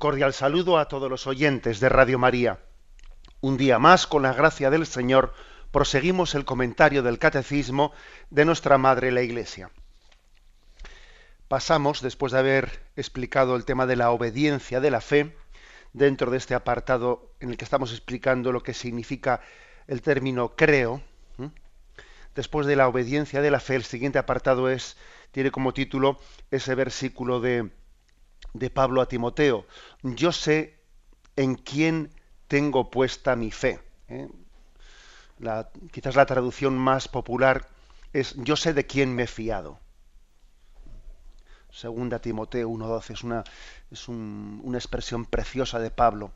Cordial saludo a todos los oyentes de Radio María. Un día más, con la gracia del Señor, proseguimos el comentario del Catecismo de nuestra Madre la Iglesia. Pasamos, después de haber explicado el tema de la obediencia de la fe, dentro de este apartado en el que estamos explicando lo que significa el término creo, después de la obediencia de la fe, el siguiente apartado es, tiene como título ese versículo de de Pablo a Timoteo. Yo sé en quién tengo puesta mi fe. ¿eh? quizás la traducción más popular es yo sé de quién me he fiado. Segunda Timoteo 1.12 es, una, es una expresión preciosa de Pablo.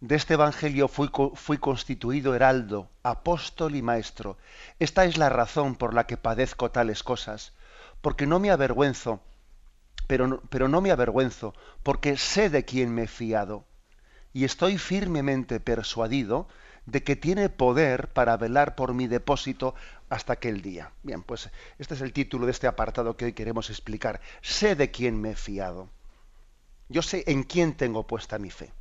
De este Evangelio fui, fui constituido heraldo, apóstol y maestro. Esta es la razón por la que padezco tales cosas, porque no me avergüenzo pero, no me avergüenzo, porque sé de quién me he fiado, y estoy firmemente persuadido de que tiene poder para velar por mi depósito hasta aquel día. Bien, pues este es el título de este apartado que hoy queremos explicar. Sé de quién me he fiado. Yo sé en quién tengo puesta mi fe.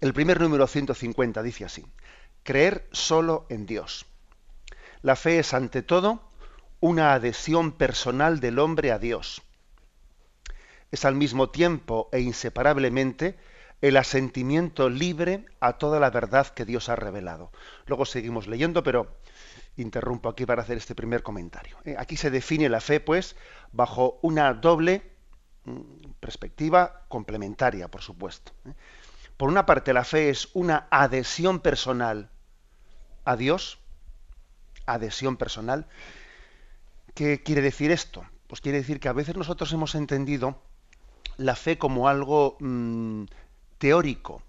El primer número 150 dice así, creer solo en Dios. La fe es ante todo una adhesión personal del hombre a Dios es al mismo tiempo e inseparablemente el asentimiento libre a toda la verdad que Dios ha revelado. Luego seguimos leyendo, pero interrumpo aquí para hacer este primer comentario. Eh, aquí se define la fe, pues, bajo una doble mm, perspectiva complementaria, por supuesto. Eh. Por una parte, la fe es una adhesión personal a Dios, adhesión personal. ¿Qué quiere decir esto? Pues quiere decir que a veces nosotros hemos entendido la fe como algo mm, teórico,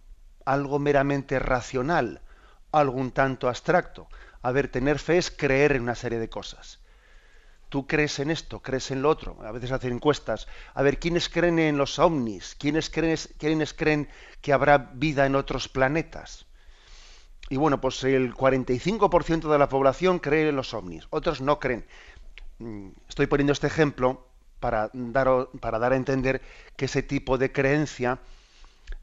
algo meramente racional, algo un tanto abstracto. A ver, tener fe es creer en una serie de cosas. Tú crees en esto, crees en lo otro. A veces hacen encuestas. A ver, ¿quiénes creen en los ovnis? ¿Quiénes creen, ¿Quiénes creen que habrá vida en otros planetas? Y bueno, pues el 45% de la población cree en los ovnis, otros no creen. Mm, estoy poniendo este ejemplo para dar, para dar a entender que ese tipo de creencia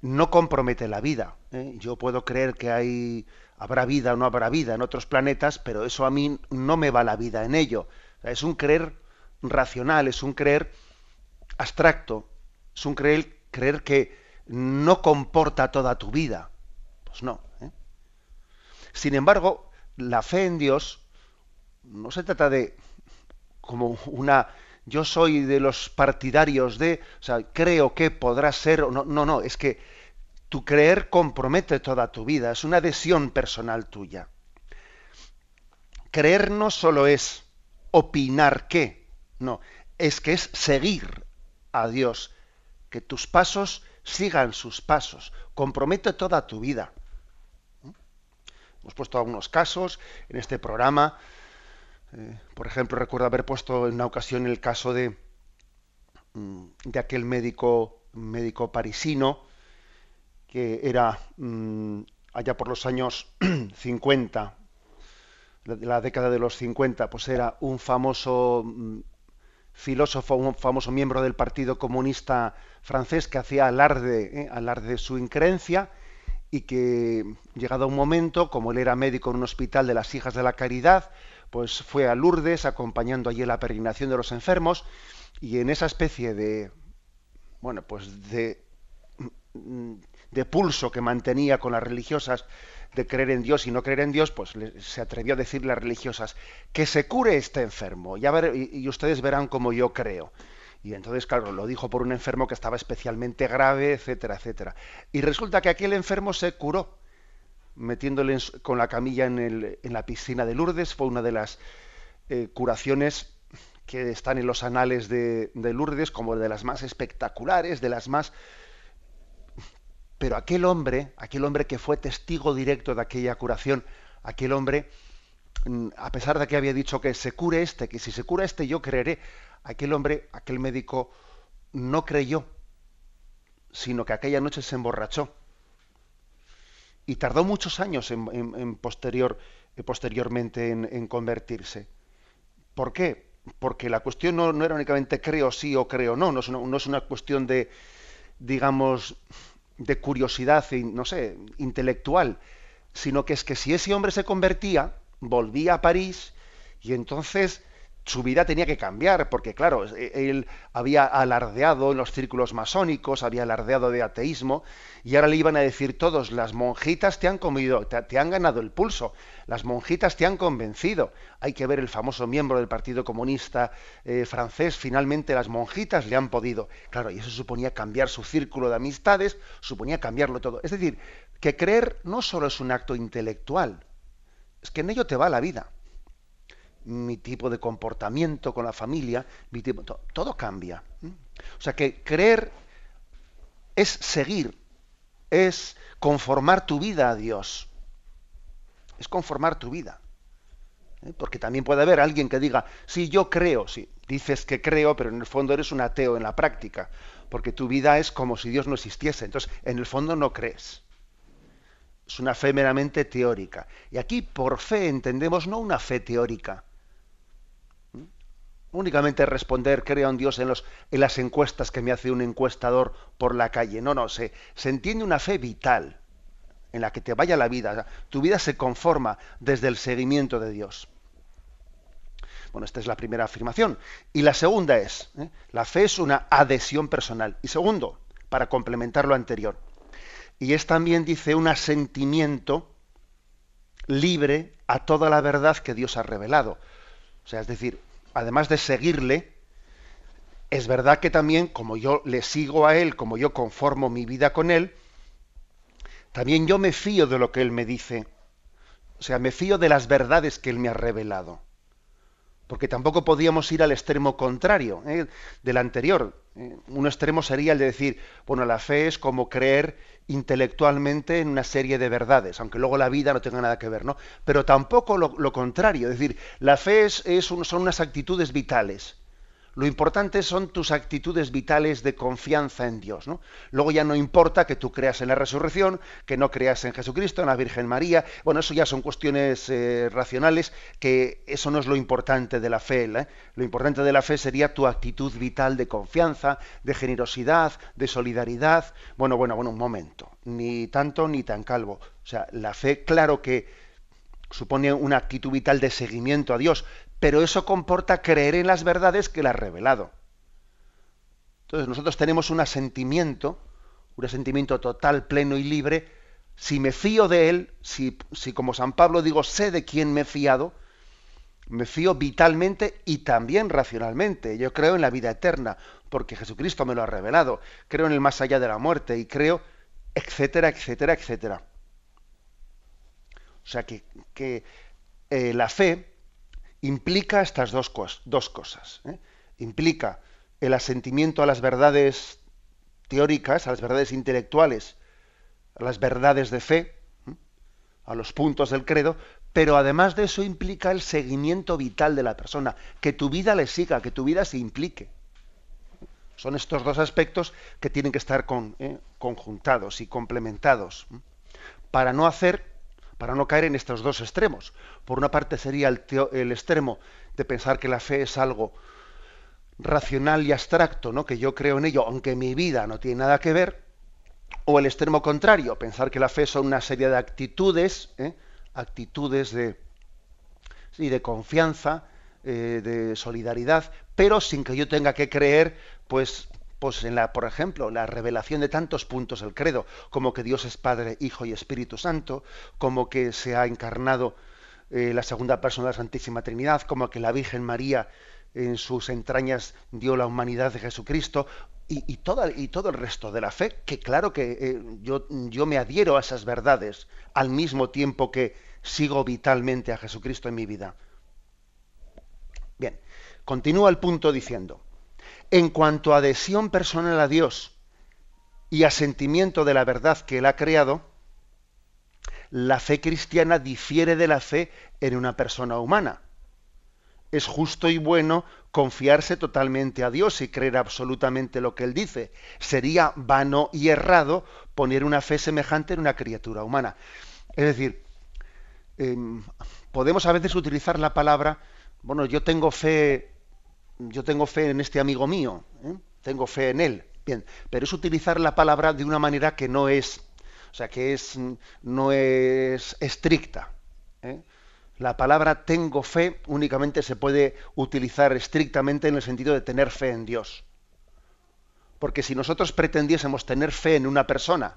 no compromete la vida. ¿eh? Yo puedo creer que hay, habrá vida o no habrá vida en otros planetas, pero eso a mí no me va la vida en ello. es un creer racional, es un creer abstracto, es un creer, creer que no comporta toda tu vida. Pues no. ¿eh? Sin embargo, la fe en Dios no se trata de como una yo soy de los partidarios de, o sea, creo que podrá ser, no, no, no, es que tu creer compromete toda tu vida, es una adhesión personal tuya. Creer no solo es opinar qué, no, es que es seguir a Dios, que tus pasos sigan sus pasos, compromete toda tu vida. Hemos puesto algunos casos en este programa eh, por ejemplo, recuerdo haber puesto en una ocasión el caso de, mm, de aquel médico, médico parisino que era mm, allá por los años 50, de la década de los 50, pues era un famoso mm, filósofo, un famoso miembro del Partido Comunista francés que hacía alarde, eh, alarde de su increencia y que, llegado un momento, como él era médico en un hospital de las Hijas de la Caridad, pues fue a Lourdes acompañando allí la peregrinación de los enfermos y en esa especie de bueno pues de de pulso que mantenía con las religiosas de creer en Dios y no creer en Dios, pues se atrevió a decirle a las religiosas que se cure este enfermo ya y, ustedes verán como yo creo. Y entonces, claro, lo dijo por un enfermo que estaba especialmente grave, etcétera, etcétera. Y resulta que aquel enfermo se curó metiéndole con la camilla en, la piscina de Lourdes. Fue una de las eh, curaciones que están en los anales de, Lourdes como de las más espectaculares, de las más Pero aquel hombre, aquel hombre que fue testigo directo de aquella curación, aquel hombre, mm, a pesar de que había dicho que se cure este, que si se cura este yo creeré, aquel hombre, aquel médico no creyó, sino que aquella noche se emborrachó. Y tardó muchos años en, posterior, eh, posteriormente en, convertirse. ¿Por qué? Porque la cuestión no, era únicamente creo sí o creo no, no es una, no es una cuestión de, digamos, de curiosidad, no sé, intelectual, sino que es que si ese hombre se convertía, volvía a París y entonces su vida tenía que cambiar, porque claro, e, él había alardeado en los círculos masónicos, había alardeado de ateísmo, y ahora le iban a decir todos, las monjitas te han comido, te, han ganado el pulso, las monjitas te han convencido. Hay que ver el famoso miembro del Partido Comunista eh, francés, finalmente las monjitas le han podido. Claro, y eso suponía cambiar su círculo de amistades, suponía cambiarlo todo. Es decir, que creer no solo es un acto intelectual, es que en ello te va la vida mi tipo de comportamiento con la familia, mi tipo, todo, cambia. O sea que creer es seguir, es conformar tu vida a Dios. Es conformar tu vida. ¿eh? Porque también puede haber alguien que diga, sí, yo creo, sí, dices que creo, pero en el fondo eres un ateo en la práctica, porque tu vida es como si Dios no existiese. Entonces, en el fondo no crees. Es una fe meramente teórica. Y aquí por fe entendemos no una fe teórica, únicamente responder creo en Dios en, los, en las encuestas que me hace un encuestador por la calle. No, no, se, se entiende una fe vital en la que te vaya la vida. tu vida se conforma desde el seguimiento de Dios. Bueno, esta es la primera afirmación. Y la segunda es, ¿eh? la fe es una adhesión personal. Y segundo, para complementar lo anterior, y es también, dice, un asentimiento libre a toda la verdad que Dios ha revelado. O sea, es decir, además de seguirle, es verdad que también, como yo le sigo a Él, como yo conformo mi vida con Él, también yo me fío de lo que Él me dice. O sea, me fío de las verdades que Él me ha revelado. Porque tampoco podíamos ir al extremo contrario ¿eh? del anterior. ¿eh? un extremo sería el de decir, bueno, la fe es como creer intelectualmente en una serie de verdades, aunque luego la vida no tenga nada que ver, ¿no? Pero tampoco lo, contrario, es decir, la fe es, son unas actitudes vitales. Lo importante son tus actitudes vitales de confianza en Dios. ¿no? Luego ya no importa que tú creas en la resurrección, que no creas en Jesucristo, en la Virgen María. Bueno, eso ya son cuestiones eh, racionales, que eso no es lo importante de la fe. ¿eh? Lo importante de la fe sería tu actitud vital de confianza, de generosidad, de solidaridad. Bueno, bueno, bueno, un momento. Ni tanto ni tan calvo. O sea, la fe, claro que supone una actitud vital de seguimiento a Dios, pero eso comporta creer en las verdades que Él ha revelado. Entonces nosotros tenemos un asentimiento, un asentimiento total, pleno y libre, si me fío de Él, si, si como San Pablo digo, sé de quién me he fiado, me fío vitalmente y también racionalmente. Yo creo en la vida eterna, porque Jesucristo me lo ha revelado. Creo en el más allá de la muerte y creo, etcétera, etcétera, etcétera. O sea que, eh, la fe implica estas dos, dos cosas. ¿eh? Implica el asentimiento a las verdades teóricas, a las verdades intelectuales, a las verdades de fe, ¿eh? a los puntos del credo, pero además de eso implica el seguimiento vital de la persona, que tu vida le siga, que tu vida se implique. Son estos dos aspectos que tienen que estar conjuntados y complementados para no hacer para no caer en estos dos extremos. Por una parte sería el, extremo de pensar que la fe es algo racional y abstracto, ¿no? que yo creo en ello, aunque mi vida no tiene nada que ver, o el extremo contrario, pensar que la fe son una serie de actitudes, ¿eh? actitudes de, sí, de confianza, eh, de solidaridad, pero sin que yo tenga que creer, pues pues en la, por ejemplo, la revelación de tantos puntos del credo, como que Dios es Padre, Hijo y Espíritu Santo, como que se ha encarnado eh, la segunda persona de la Santísima Trinidad, como que la Virgen María en sus entrañas dio la humanidad de Jesucristo y, todo el resto de la fe, que claro que eh, yo, yo me adhiero a esas verdades al mismo tiempo que sigo vitalmente a Jesucristo en mi vida. Bien, continúa el punto diciendo, en cuanto a adhesión personal a Dios, y asentimiento de la verdad que él ha creado, la fe cristiana difiere de la fe en una persona humana. Es justo y bueno confiarse totalmente a Dios y creer absolutamente lo que Él dice. Sería vano y errado poner una fe semejante en una criatura humana. Es decir, em, podemos a veces utilizar la palabra, bueno, yo tengo fe, yo tengo fe en este amigo mío, ¿eh? tengo fe en él. Bien, pero es utilizar la palabra de una manera que no es, o sea, que es, no es estricta. ¿eh? La palabra tengo fe únicamente se puede utilizar estrictamente en el sentido de tener fe en Dios. Porque si nosotros pretendiésemos tener fe en una persona,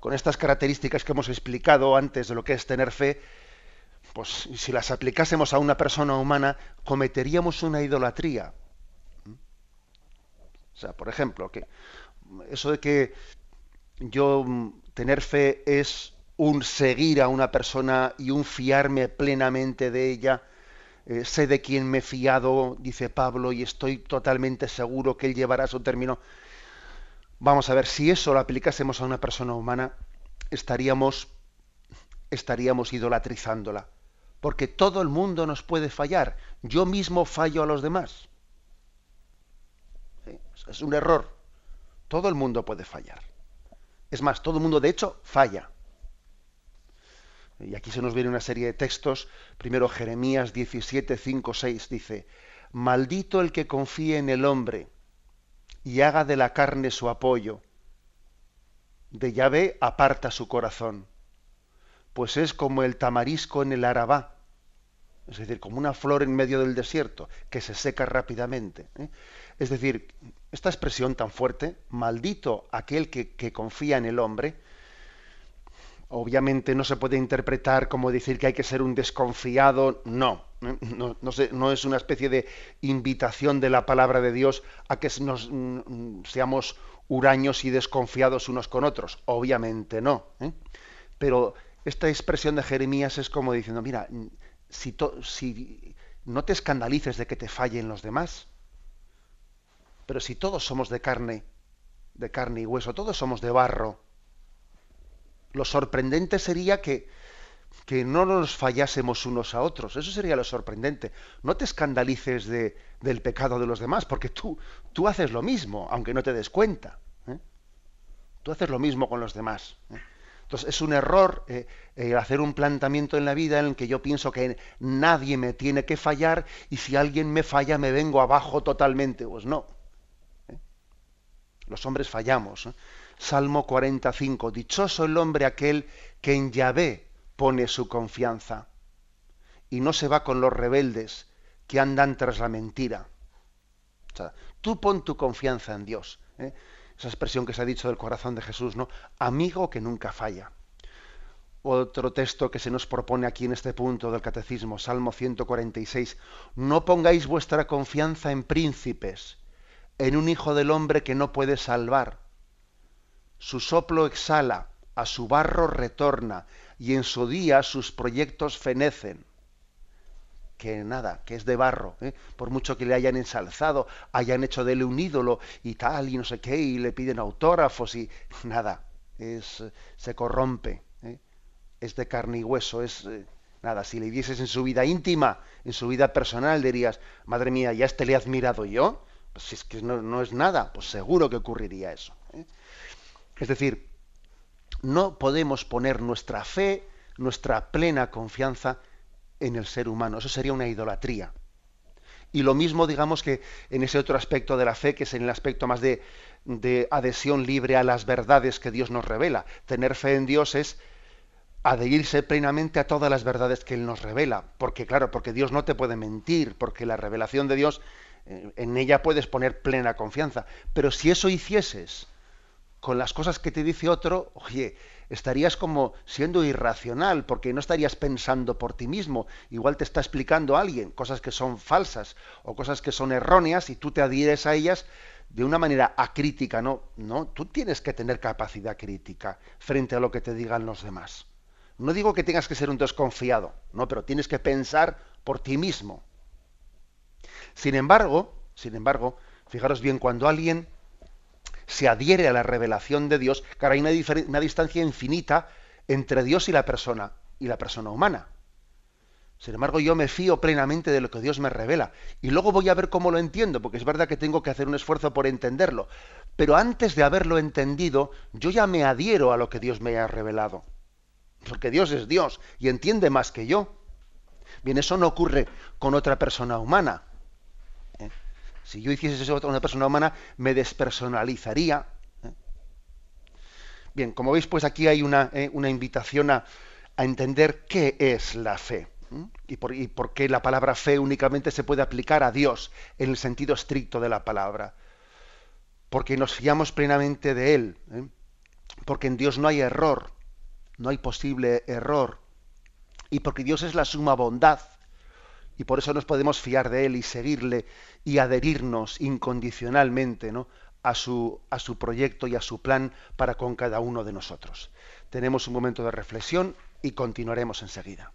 con estas características que hemos explicado antes de lo que es tener fe, pues si las aplicásemos a una persona humana, cometeríamos una idolatría. O sea, por ejemplo, que eso de que yo mm, tener fe es un seguir a una persona y un fiarme plenamente de ella, eh, sé de quién me he fiado, dice Pablo, y estoy totalmente seguro que él llevará su término. Vamos a ver, si eso lo aplicásemos a una persona humana, estaríamos, estaríamos idolatrizándola. Porque todo el mundo nos puede fallar. Yo mismo fallo a los demás. Es un error. Todo el mundo puede fallar. Es más, todo el mundo de hecho falla. Y aquí se nos viene una serie de textos. Primero Jeremías 17, 5, 6 dice, Maldito el que confíe en el hombre y haga de la carne su apoyo. De Yahvé aparta su corazón, pues es como el tamarisco en el Arabá, es decir, como una flor en medio del desierto, que se seca rápidamente. ¿eh? Es decir, esta expresión tan fuerte, maldito aquel que, confía en el hombre, obviamente no se puede interpretar como decir que hay que ser un desconfiado, no, no, no, es una especie de invitación de la palabra de Dios a que nos, mm, seamos huraños y desconfiados unos con otros, obviamente no. ¿eh? Pero esta expresión de Jeremías es como diciendo, mira, si, si no te escandalices de que te fallen los demás, pero si todos somos de carne, de carne y hueso, todos somos de barro, lo sorprendente sería que, que no nos fallásemos unos a otros. Eso sería lo sorprendente. No te escandalices de, del pecado de los demás, porque tú, tú haces lo mismo, aunque no te des cuenta. ¿eh? Tú haces lo mismo con los demás. ¿eh? Entonces es un error eh, hacer un planteamiento en la vida en el que yo pienso que nadie me tiene que fallar y si alguien me falla me vengo abajo totalmente. Pues no. Los hombres fallamos. Salmo 45. Dichoso el hombre aquel que en Yahvé pone su confianza y no se va con los rebeldes que andan tras la mentira. Tú pon tu confianza en Dios. ¿eh? Esa expresión que se ha dicho del corazón de Jesús, ¿no? Amigo que nunca falla. Otro texto que se nos propone aquí en este punto del catecismo, Salmo 146. No pongáis vuestra confianza en príncipes en un hijo del hombre que no puede salvar. Su soplo exhala, a su barro retorna, y en su día sus proyectos fenecen. Que nada, que es de barro, ¿eh? por mucho que le hayan ensalzado, hayan hecho de él un ídolo y tal, y no sé qué, y le piden autógrafos y nada, es, se corrompe, ¿eh? es de carne y hueso, es eh, nada. Si le vieses en su vida íntima, en su vida personal, dirías, madre mía, ya este le he admirado yo, pues si es que no, es nada, pues seguro que ocurriría eso. ¿eh? Es decir, no podemos poner nuestra fe, nuestra plena confianza en el ser humano. Eso sería una idolatría. Y lo mismo, digamos, que en ese otro aspecto de la fe, que es en el aspecto más de, de adhesión libre a las verdades que Dios nos revela. Tener fe en Dios es adherirse plenamente a todas las verdades que Él nos revela. Porque, claro, porque Dios no te puede mentir, porque la revelación de Dios en ella puedes poner plena confianza. Pero si eso hicieses con las cosas que te dice otro, oye, estarías como siendo irracional, porque no estarías pensando por ti mismo. Igual te está explicando alguien cosas que son falsas o cosas que son erróneas y tú te adhieres a ellas de una manera acrítica, ¿no? No, tú tienes que tener capacidad crítica frente a lo que te digan los demás. No digo que tengas que ser un desconfiado, no, pero tienes que pensar por ti mismo. Sin embargo, sin embargo, fijaros bien, cuando alguien se adhiere a la revelación de Dios, claro, hay una, una distancia infinita entre Dios y la persona, y la persona humana. Sin embargo, yo me fío plenamente de lo que Dios me revela. Y luego voy a ver cómo lo entiendo, porque es verdad que tengo que hacer un esfuerzo por entenderlo. Pero antes de haberlo entendido, yo ya me adhiero a lo que Dios me ha revelado. Porque Dios es Dios y entiende más que yo. Bien, eso no ocurre con otra persona humana. Si yo hiciese eso con una persona humana, me despersonalizaría. ¿eh? Bien, como veis, pues aquí hay una, ¿eh? una invitación a, a entender qué es la fe. ¿Y por, qué la palabra fe únicamente se puede aplicar a Dios en el sentido estricto de la palabra? Porque nos fiamos plenamente de Él, ¿eh? porque en Dios no hay error, no hay posible error, y porque Dios es la suma bondad, y por eso nos podemos fiar de Él y seguirle y adherirnos incondicionalmente ¿no? a, su, a su proyecto y a su plan para con cada uno de nosotros. Tenemos un momento de reflexión y continuaremos enseguida.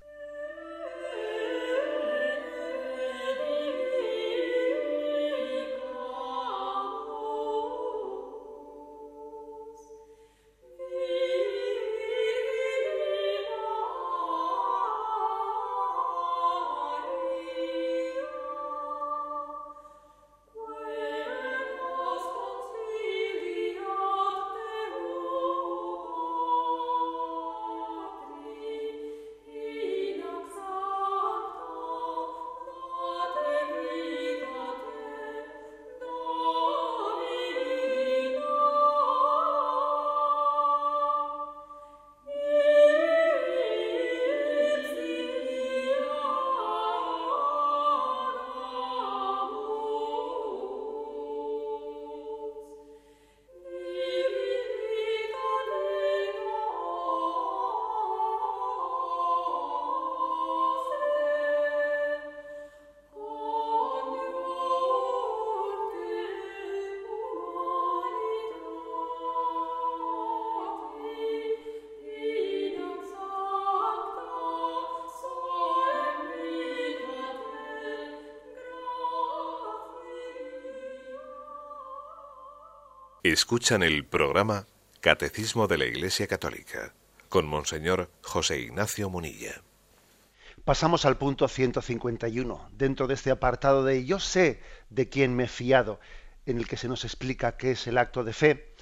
Escuchan el programa Catecismo de la Iglesia Católica con Monseñor José Ignacio Munilla. Pasamos al punto 151, dentro de este apartado de Yo sé de quién me he fiado, en el que se nos explica qué es el acto de fe,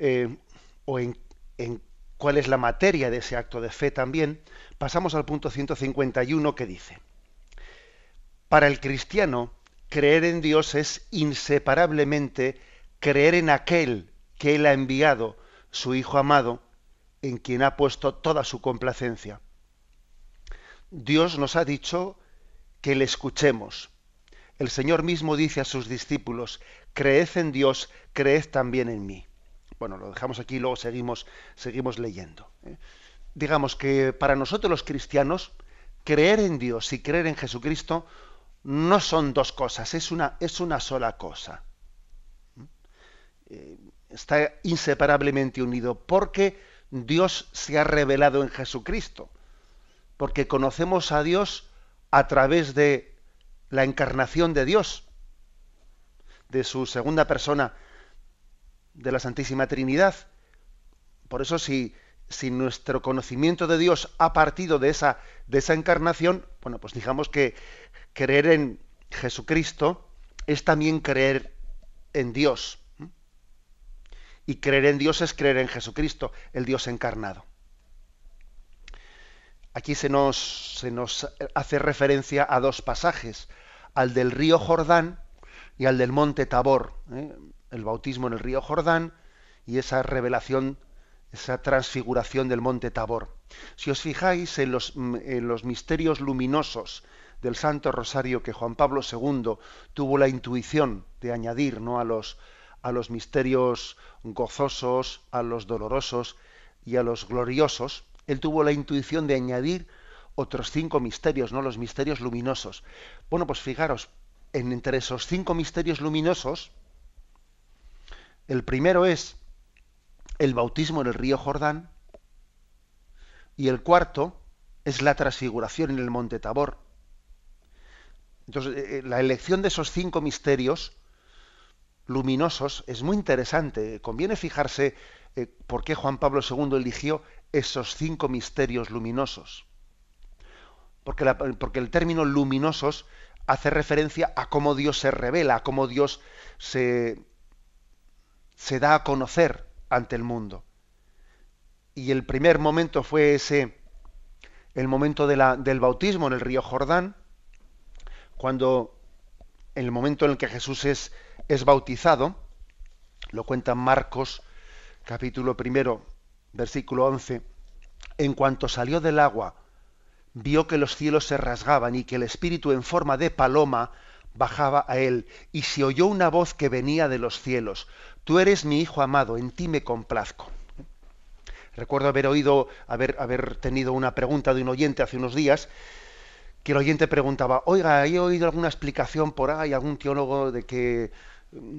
eh, o en, en cuál es la materia de ese acto de fe también, pasamos al punto 151 que dice, para el cristiano, creer en Dios es inseparablemente creer en aquel que Él ha enviado, su Hijo amado, en quien ha puesto toda su complacencia. Dios nos ha dicho que le escuchemos. El Señor mismo dice a sus discípulos, creed en Dios, creed también en mí. Bueno, lo dejamos aquí y luego seguimos, seguimos leyendo. ¿eh? Digamos que para nosotros los cristianos, creer en Dios y creer en Jesucristo no son dos cosas, es una, es una sola cosa. Eh, está inseparablemente unido porque Dios se ha revelado en Jesucristo, porque conocemos a Dios a través de la encarnación de Dios, de su segunda persona de la Santísima Trinidad. Por eso si, nuestro conocimiento de Dios ha partido de esa, de esa encarnación, bueno, pues digamos que creer en Jesucristo es también creer en Dios. Y creer en Dios es creer en Jesucristo, el Dios encarnado. Aquí se nos, hace referencia a dos pasajes, al del río Jordán y al del monte Tabor. ¿eh? El bautismo en el río Jordán y esa revelación, esa transfiguración del monte Tabor. Si os fijáis en los, en los misterios luminosos del Santo Rosario que Juan Pablo II tuvo la intuición de añadir ¿no? a los, a los misterios gozosos, a los dolorosos y a los gloriosos, él tuvo la intuición de añadir otros cinco misterios, ¿no? Los misterios luminosos. Bueno, pues fijaros, en, entre esos cinco misterios luminosos, el primero es el bautismo en el río Jordán y el cuarto es la transfiguración en el monte Tabor. Entonces, eh, eh, la elección de esos cinco misterios luminosos, es muy interesante. Conviene fijarse eh, por qué Juan Pablo II eligió esos cinco misterios luminosos. Porque, porque el término luminosos hace referencia a cómo Dios se revela, a cómo Dios se, se da a conocer ante el mundo. Y el primer momento fue ese, el momento de la, del bautismo en el río Jordán, cuando el momento en el que Jesús es, es bautizado, lo cuenta Marcos capítulo primero, versículo 11, en cuanto salió del agua, vio que los cielos se rasgaban y que el Espíritu en forma de paloma bajaba a él, y se oyó una voz que venía de los cielos, Tú eres mi Hijo amado, en ti me complazco. Recuerdo haber oído, haber, haber tenido una pregunta de un oyente hace unos días, que el oyente preguntaba, oiga, ¿he oído alguna explicación por ahí, algún teólogo de que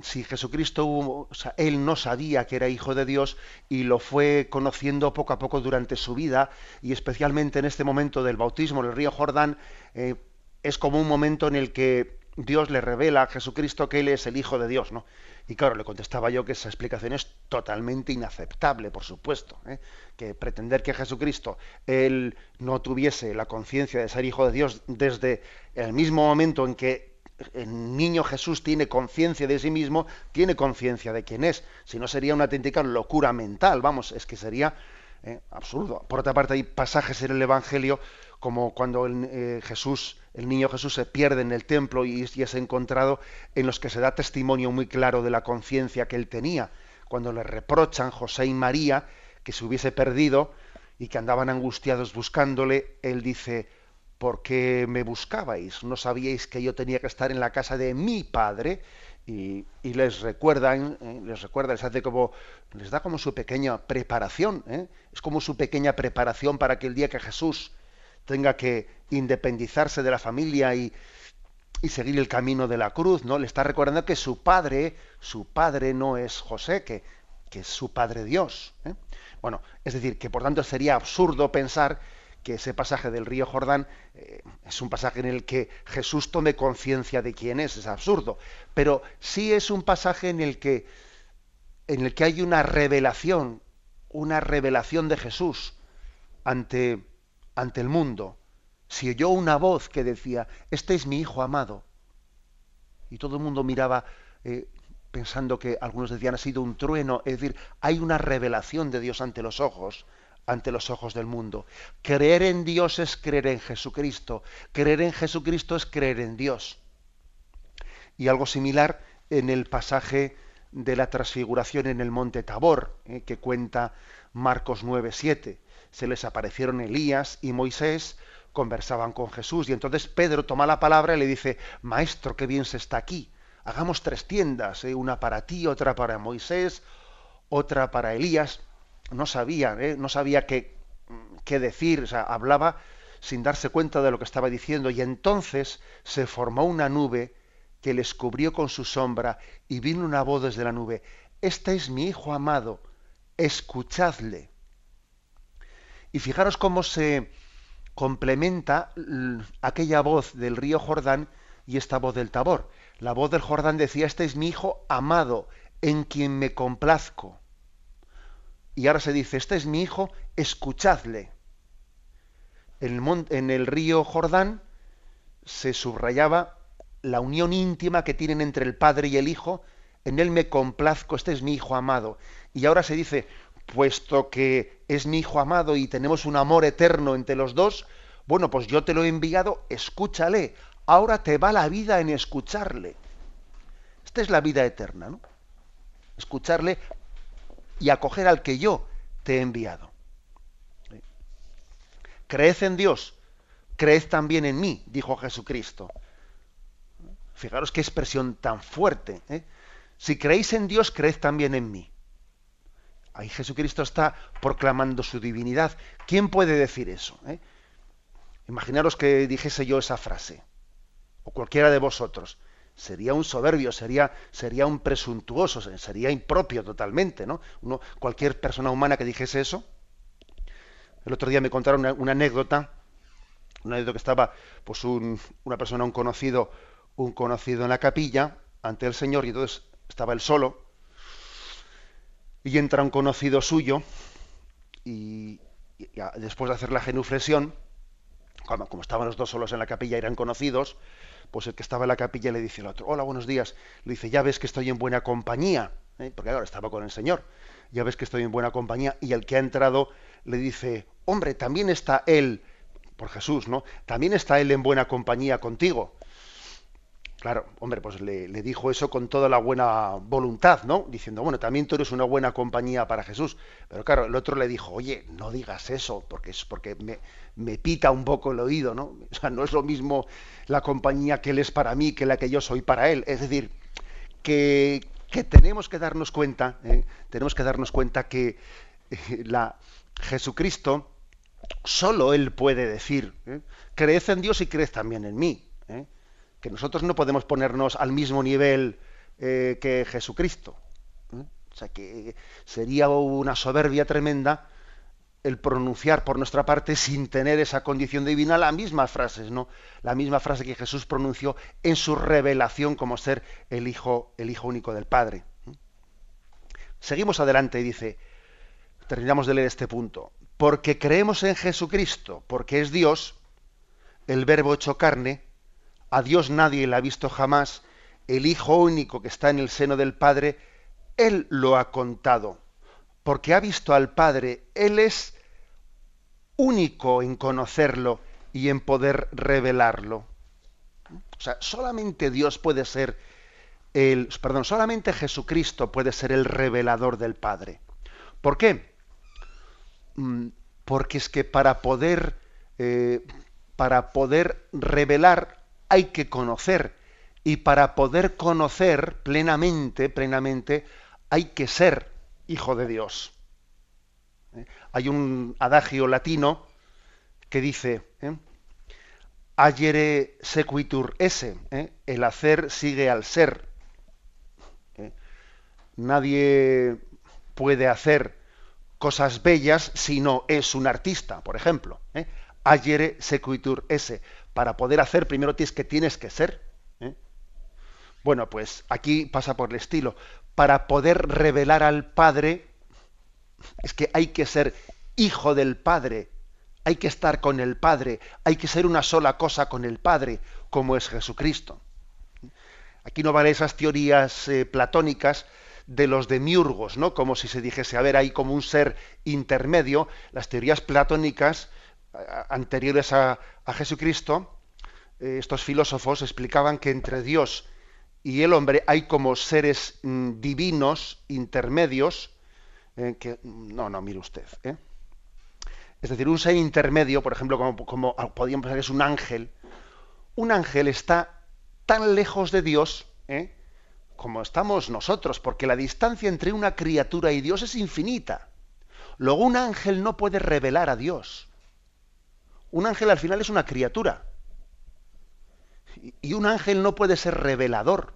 si Jesucristo, o sea, él no sabía que era hijo de Dios y lo fue conociendo poco a poco durante su vida y especialmente en este momento del bautismo en el río Jordán, eh, es como un momento en el que Dios le revela a Jesucristo que él es el hijo de Dios, ¿no? Y claro, le contestaba yo que esa explicación es totalmente inaceptable, por supuesto. ¿eh? Que pretender que Jesucristo, él no tuviese la conciencia de ser hijo de Dios desde el mismo momento en que el niño Jesús tiene conciencia de sí mismo, tiene conciencia de quién es. Si no sería una auténtica locura mental, vamos, es que sería ¿eh? absurdo. Por otra parte, hay pasajes en el Evangelio como cuando el, eh, Jesús, el niño Jesús se pierde en el templo y, y, es encontrado, en los que se da testimonio muy claro de la conciencia que él tenía. Cuando le reprochan José y María que se hubiese perdido y que andaban angustiados buscándole, él dice, ¿por qué me buscabais? ¿No sabíais que yo tenía que estar en la casa de mi padre? y, les recuerdan, ¿eh? les recuerda, les hace como, les da como su pequeña preparación, ¿eh? es como su pequeña preparación para que el día que Jesús tenga que independizarse de la familia y, y seguir el camino de la cruz, ¿no? Le está recordando que su padre, su padre no es José, que, que es su padre Dios. ¿eh? Bueno, es decir, que por tanto sería absurdo pensar que ese pasaje del río Jordán eh, es un pasaje en el que Jesús tome conciencia de quién es, es absurdo, pero sí es un pasaje en el que en el que hay una revelación, una revelación de Jesús ante ante el mundo. Si oyó una voz que decía, este es mi hijo amado. Y todo el mundo miraba eh, pensando que algunos decían ha sido un trueno, es decir, hay una revelación de Dios ante los ojos ante los ojos del mundo. Creer en Dios es creer en Jesucristo. Creer en Jesucristo es creer en Dios. Y algo similar en el pasaje de la transfiguración en el monte Tabor, eh, que cuenta Marcos 9:7. Se les aparecieron Elías y Moisés, conversaban con Jesús y entonces Pedro toma la palabra y le dice, Maestro, qué bien se está aquí. Hagamos tres tiendas, eh, una para ti, otra para Moisés, otra para Elías no sabía, ¿eh? no sabía qué, qué decir, o sea, hablaba sin darse cuenta de lo que estaba diciendo y entonces se formó una nube que les cubrió con su sombra y vino una voz desde la nube, este es mi hijo amado, escuchadle. Y fijaros cómo se complementa aquella voz del río Jordán y esta voz del Tabor. La voz del Jordán decía, este es mi hijo amado, en quien me complazco. Y ahora se dice, este es mi hijo, escuchadle. En el, en el río Jordán se subrayaba la unión íntima que tienen entre el Padre y el Hijo, en él me complazco, este es mi Hijo amado. Y ahora se dice, puesto que es mi Hijo amado y tenemos un amor eterno entre los dos, bueno, pues yo te lo he enviado, escúchale. Ahora te va la vida en escucharle. Esta es la vida eterna, ¿no? Escucharle y acoger al que yo te he enviado. Creed en Dios, creed también en mí, dijo Jesucristo. Fijaros qué expresión tan fuerte. ¿eh? Si creéis en Dios, creed también en mí. Ahí Jesucristo está proclamando su divinidad. ¿Quién puede decir eso? Eh? Imaginaros que dijese yo esa frase, o cualquiera de vosotros sería un soberbio, sería, sería un presuntuoso, sería impropio totalmente, ¿no? Cualquier persona humana que dijese eso. El otro día me contaron una, anécdota, una anécdota que estaba, pues una persona, un conocido, un conocido en la capilla ante el Señor, y entonces estaba él solo, y entra un conocido suyo, y, después de hacer la genuflexión, como, estaban los dos solos en la capilla, eran conocidos, pues el que estaba en la capilla le dice al otro, hola, buenos días, le dice, ya ves que estoy en buena compañía, ¿eh? porque ahora estaba con el Señor, ya ves que estoy en buena compañía, y el que ha entrado le dice, hombre, también está él, por Jesús, ¿no? También está él en buena compañía contigo. Claro, hombre, pues le, dijo eso con toda la buena voluntad, ¿no? Diciendo, bueno, también tú eres una buena compañía para Jesús. Pero claro, el otro le dijo, oye, no digas eso, porque es porque me, pita un poco el oído, ¿no? O sea, no es lo mismo la compañía que él es para mí que la que yo soy para él. Es decir, que, que tenemos que darnos cuenta, ¿eh? tenemos que darnos cuenta que eh, la, Jesucristo, solo Él puede decir, ¿eh? creed en Dios y creed también en mí. ¿eh? Que nosotros no podemos ponernos al mismo nivel eh, que Jesucristo. O sea que sería una soberbia tremenda el pronunciar por nuestra parte sin tener esa condición divina las mismas frases, ¿no? La misma frase que Jesús pronunció en su revelación como ser el Hijo, el Hijo único del Padre. Seguimos adelante y dice, terminamos de leer este punto. Porque creemos en Jesucristo, porque es Dios, el verbo hecho carne, a Dios nadie le ha visto jamás, el Hijo único que está en el seno del Padre, Él lo ha contado. Porque ha visto al Padre, Él es único en conocerlo y en poder revelarlo. O sea, solamente Dios puede ser el, perdón, solamente Jesucristo puede ser el revelador del Padre. ¿Por qué? Mm, porque es que para poder, eh, para poder revelar hay que conocer y para poder conocer plenamente, plenamente, hay que ser hijo de Dios. ¿Eh? Hay un adagio latino que dice, ¿eh? sequitur esse, ¿eh? el hacer sigue al ser. Nadie puede hacer cosas bellas si no es un artista, por ejemplo. ¿eh? Ayere sequitur ese. Para poder hacer, primero tienes que tienes que ser. ¿eh? Bueno, pues aquí pasa por el estilo. Para poder revelar al Padre, es que hay que ser hijo del Padre. Hay que estar con el Padre. Hay que ser una sola cosa con el Padre, como es Jesucristo. Aquí no vale esas teorías eh, platónicas de los demiurgos, ¿no? Como si se dijese, a ver, hay como un ser intermedio. Las teorías platónicas anteriores a, Jesucristo, eh, estos filósofos explicaban que entre Dios y el hombre hay como seres mm, divinos intermedios eh, que no, no, mire usted. ¿eh? Es decir, un ser intermedio, por ejemplo, como, como podríamos pensar que es un ángel, un ángel está tan lejos de Dios, ¿eh? como estamos nosotros, porque la distancia entre una criatura y Dios es infinita. Luego un ángel no puede revelar a Dios. Un ángel al final es una criatura. Y un ángel no puede ser revelador.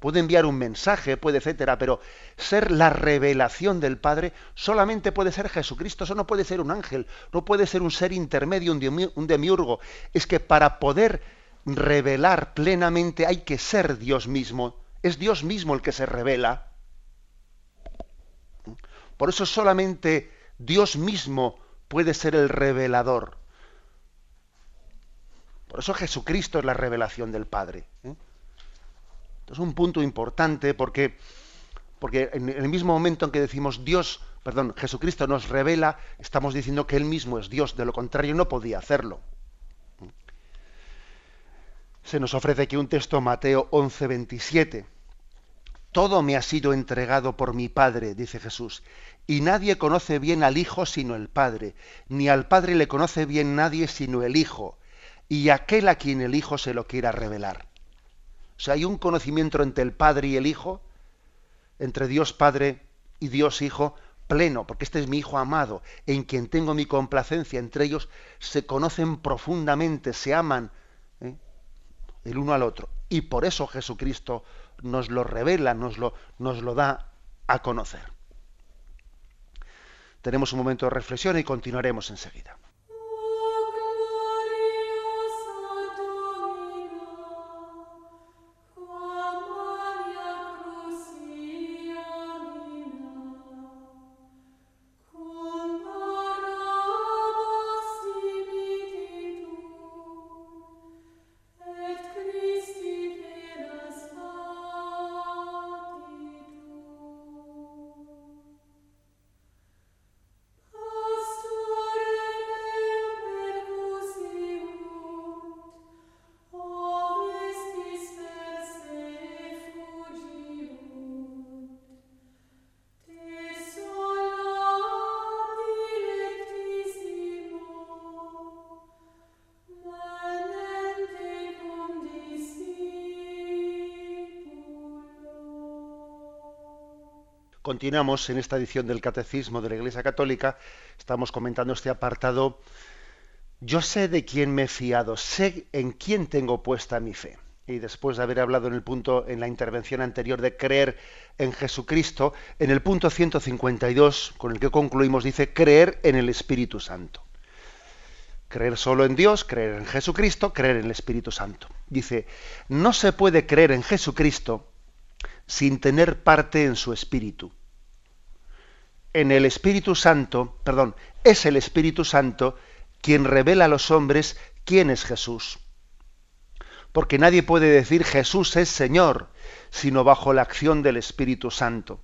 Puede enviar un mensaje, puede, etcétera, pero ser la revelación del Padre solamente puede ser Jesucristo. Eso no puede ser un ángel, no puede ser un ser intermedio, un demiurgo. Es que para poder revelar plenamente hay que ser Dios mismo es Dios mismo el que se revela. Por eso solamente Dios mismo puede ser el revelador. Por eso Jesucristo es la revelación del Padre. ¿eh? Es un punto importante porque, porque en el mismo momento en que decimos Dios, perdón, Jesucristo nos revela, estamos diciendo que Él mismo es Dios. De lo contrario, no podía hacerlo. Se nos ofrece aquí un texto, Mateo 11, 27. Todo me ha sido entregado por mi Padre, dice Jesús, y nadie conoce bien al Hijo sino el Padre, ni al Padre le conoce bien nadie sino el Hijo, y aquel a quien el Hijo se lo quiera revelar. O sea, hay un conocimiento entre el Padre y el Hijo, entre Dios Padre y Dios Hijo, pleno, porque este es mi Hijo amado, en quien tengo mi complacencia. Entre ellos se conocen profundamente, se aman, el uno al otro. Y por eso Jesucristo nos lo revela, nos lo, nos lo da a conocer. Tenemos un momento de reflexión y continuaremos enseguida. Continuamos en esta edición del Catecismo de la Iglesia Católica. Estamos comentando este apartado. Yo sé de quién me he fiado, sé en quién tengo puesta mi fe. Y después de haber hablado en el punto, en la intervención anterior de creer en Jesucristo, en el punto 152, con el que concluimos, dice creer en el Espíritu Santo. Creer solo en Dios, creer en Jesucristo, creer en el Espíritu Santo. Dice, no se puede creer en Jesucristo sin tener parte en su espíritu. En el Espíritu Santo, perdón, es el Espíritu Santo quien revela a los hombres quién es Jesús. Porque nadie puede decir Jesús es Señor, sino bajo la acción del Espíritu Santo.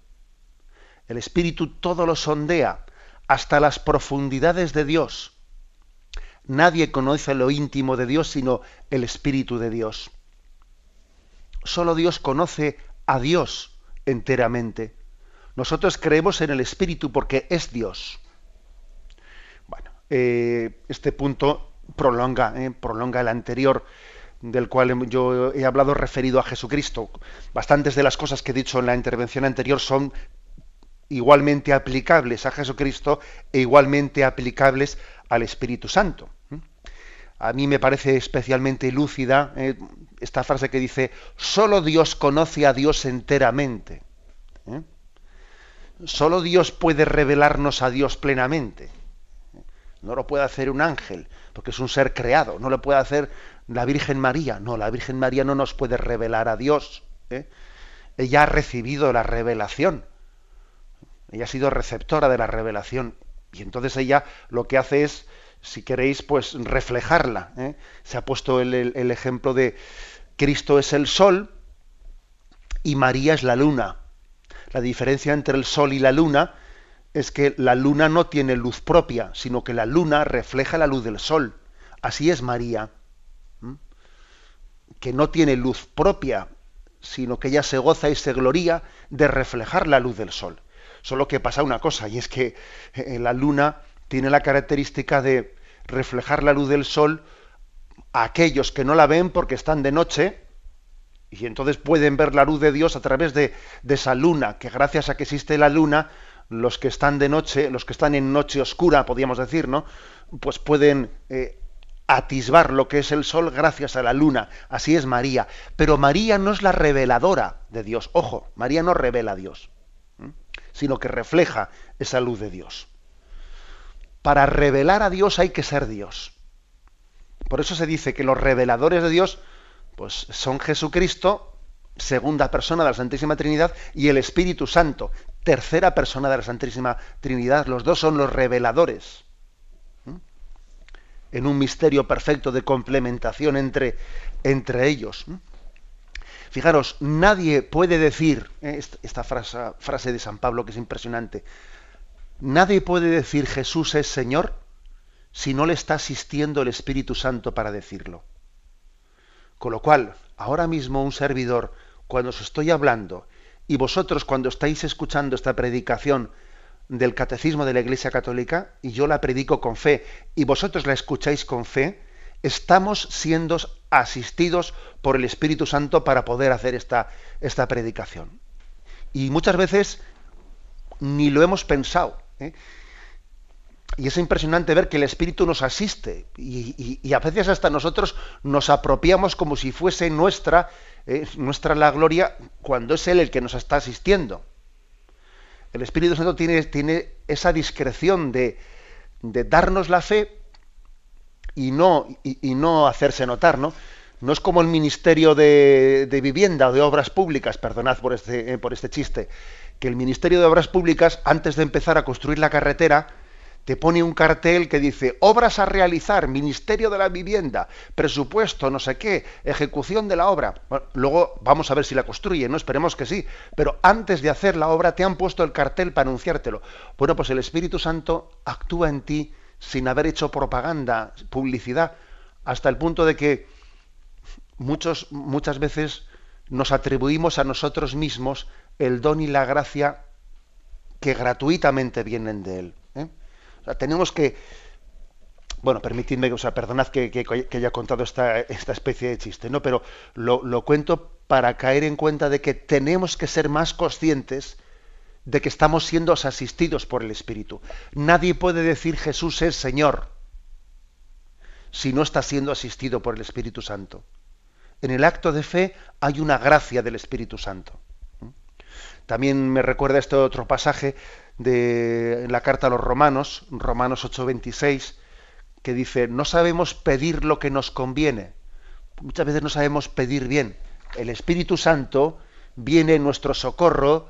El Espíritu todo lo sondea, hasta las profundidades de Dios. Nadie conoce lo íntimo de Dios sino el Espíritu de Dios. Solo Dios conoce a Dios enteramente. Nosotros creemos en el Espíritu porque es Dios. Bueno, eh, este punto prolonga, eh, prolonga el anterior del cual yo he hablado referido a Jesucristo. Bastantes de las cosas que he dicho en la intervención anterior son igualmente aplicables a Jesucristo e igualmente aplicables al Espíritu Santo. A mí me parece especialmente lúcida eh, esta frase que dice, solo Dios conoce a Dios enteramente. Solo Dios puede revelarnos a Dios plenamente. No lo puede hacer un ángel, porque es un ser creado. No lo puede hacer la Virgen María. No, la Virgen María no nos puede revelar a Dios. ¿eh? Ella ha recibido la revelación. Ella ha sido receptora de la revelación. Y entonces ella lo que hace es si queréis, pues reflejarla. ¿eh? Se ha puesto el, ejemplo de Cristo es el sol y María es la luna. La diferencia entre el sol y la luna es que la luna no tiene luz propia, sino que la luna refleja la luz del sol. Así es María, que no tiene luz propia, sino que ella se goza y se gloria de reflejar la luz del sol. Solo que pasa una cosa, y es que eh, la luna tiene la característica de reflejar la luz del sol a aquellos que no la ven porque están de noche y entonces pueden ver la luz de Dios a través de, esa luna, que gracias a que existe la luna, los que están de noche, los que están en noche oscura, podríamos decir, ¿no? Pues pueden eh, atisbar lo que es el sol gracias a la luna. Así es María. Pero María no es la reveladora de Dios. Ojo, María no revela a Dios, sino que refleja esa luz de Dios para revelar a Dios hay que ser Dios. Por eso se dice que los reveladores de Dios pues, son Jesucristo, segunda persona de la Santísima Trinidad, y el Espíritu Santo, tercera persona de la Santísima Trinidad. Los dos son los reveladores. En un misterio perfecto de complementación entre, entre ellos. Fijaros, nadie puede decir, ¿eh? esta frase, frase de San Pablo que es impresionante, Nadie puede decir Jesús es Señor si no le está asistiendo el Espíritu Santo para decirlo. Con lo cual, ahora mismo un servidor, cuando os estoy hablando, y vosotros cuando estáis escuchando esta predicación del Catecismo de la Iglesia Católica, y yo la predico con fe, y vosotros la escucháis con fe, estamos siendo asistidos por el Espíritu Santo para poder hacer esta, esta predicación. Y muchas veces ni lo hemos pensado. ¿eh? Y es impresionante ver que el Espíritu nos asiste y, a veces hasta nosotros nos apropiamos como si fuese nuestra, ¿eh? nuestra la gloria, cuando es Él el que nos está asistiendo. El Espíritu Santo tiene, tiene esa discreción de, darnos la fe y no, y, no hacerse notar, ¿no? No es como el Ministerio de, Vivienda o de Obras Públicas, perdonad por este, eh, por este chiste, que el Ministerio de Obras Públicas, antes de empezar a construir la carretera, te pone un cartel que dice obras a realizar, Ministerio de la Vivienda, presupuesto, no sé qué, ejecución de la obra. luego vamos a ver si la construyen, no esperemos que sí, pero antes de hacer la obra te han puesto el cartel para anunciártelo. Bueno, pues el Espíritu Santo actúa en ti sin haber hecho propaganda, publicidad, hasta el punto de que muchos, muchas veces nos atribuimos a nosotros mismos el don y la gracia que gratuitamente vienen de Él. ¿Eh? tenemos que, bueno, permitidme, o sea, perdonad que, haya contado esta, especie de chiste, ¿no? Pero lo, cuento para caer en cuenta de que tenemos que ser más conscientes de que estamos siendo asistidos por el Espíritu. Nadie puede decir Jesús es Señor si no está siendo asistido por el Espíritu Santo. En el acto de fe hay una gracia del Espíritu Santo. También me recuerda este otro pasaje de la carta a los romanos, Romanos 8:26, que dice, no sabemos pedir lo que nos conviene. Muchas veces no sabemos pedir bien. El Espíritu Santo viene en nuestro socorro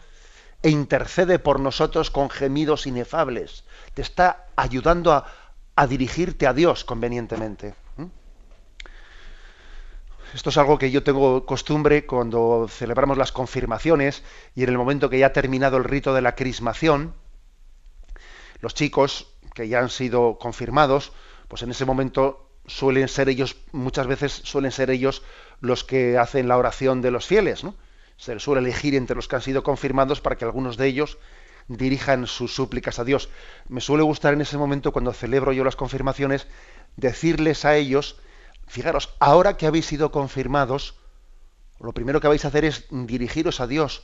e intercede por nosotros con gemidos inefables. Te está ayudando a, a dirigirte a Dios convenientemente. Esto es algo que yo tengo costumbre cuando celebramos las confirmaciones y en el momento que ya ha terminado el rito de la crismación, los chicos que ya han sido confirmados, pues en ese momento suelen ser ellos, muchas veces suelen ser ellos los que hacen la oración de los fieles, ¿no? Se les suele elegir entre los que han sido confirmados para que algunos de ellos dirijan sus súplicas a Dios. Me suele gustar en ese momento, cuando celebro yo las confirmaciones, decirles a ellos, fijaros, ahora que habéis sido confirmados, lo primero que vais a hacer es dirigiros a Dios,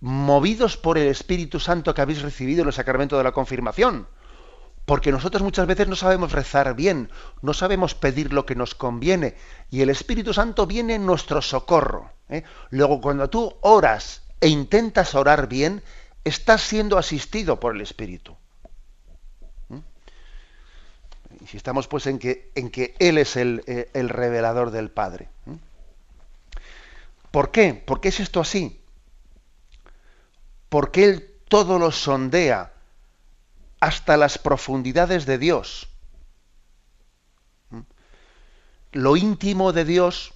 movidos por el Espíritu Santo que habéis recibido en el sacramento de la confirmación. Porque nosotros muchas veces no sabemos rezar bien, no sabemos pedir lo que nos conviene, y el Espíritu Santo viene en nuestro socorro. ¿eh? Luego, cuando tú oras e intentas orar bien, estás siendo asistido por el Espíritu. ¿Mm? Insistamos pues en que, en que Él es el, eh, el revelador del Padre. ¿Por qué? ¿Por qué es esto así? Porque Él todo lo sondea hasta las profundidades de Dios. Lo íntimo de Dios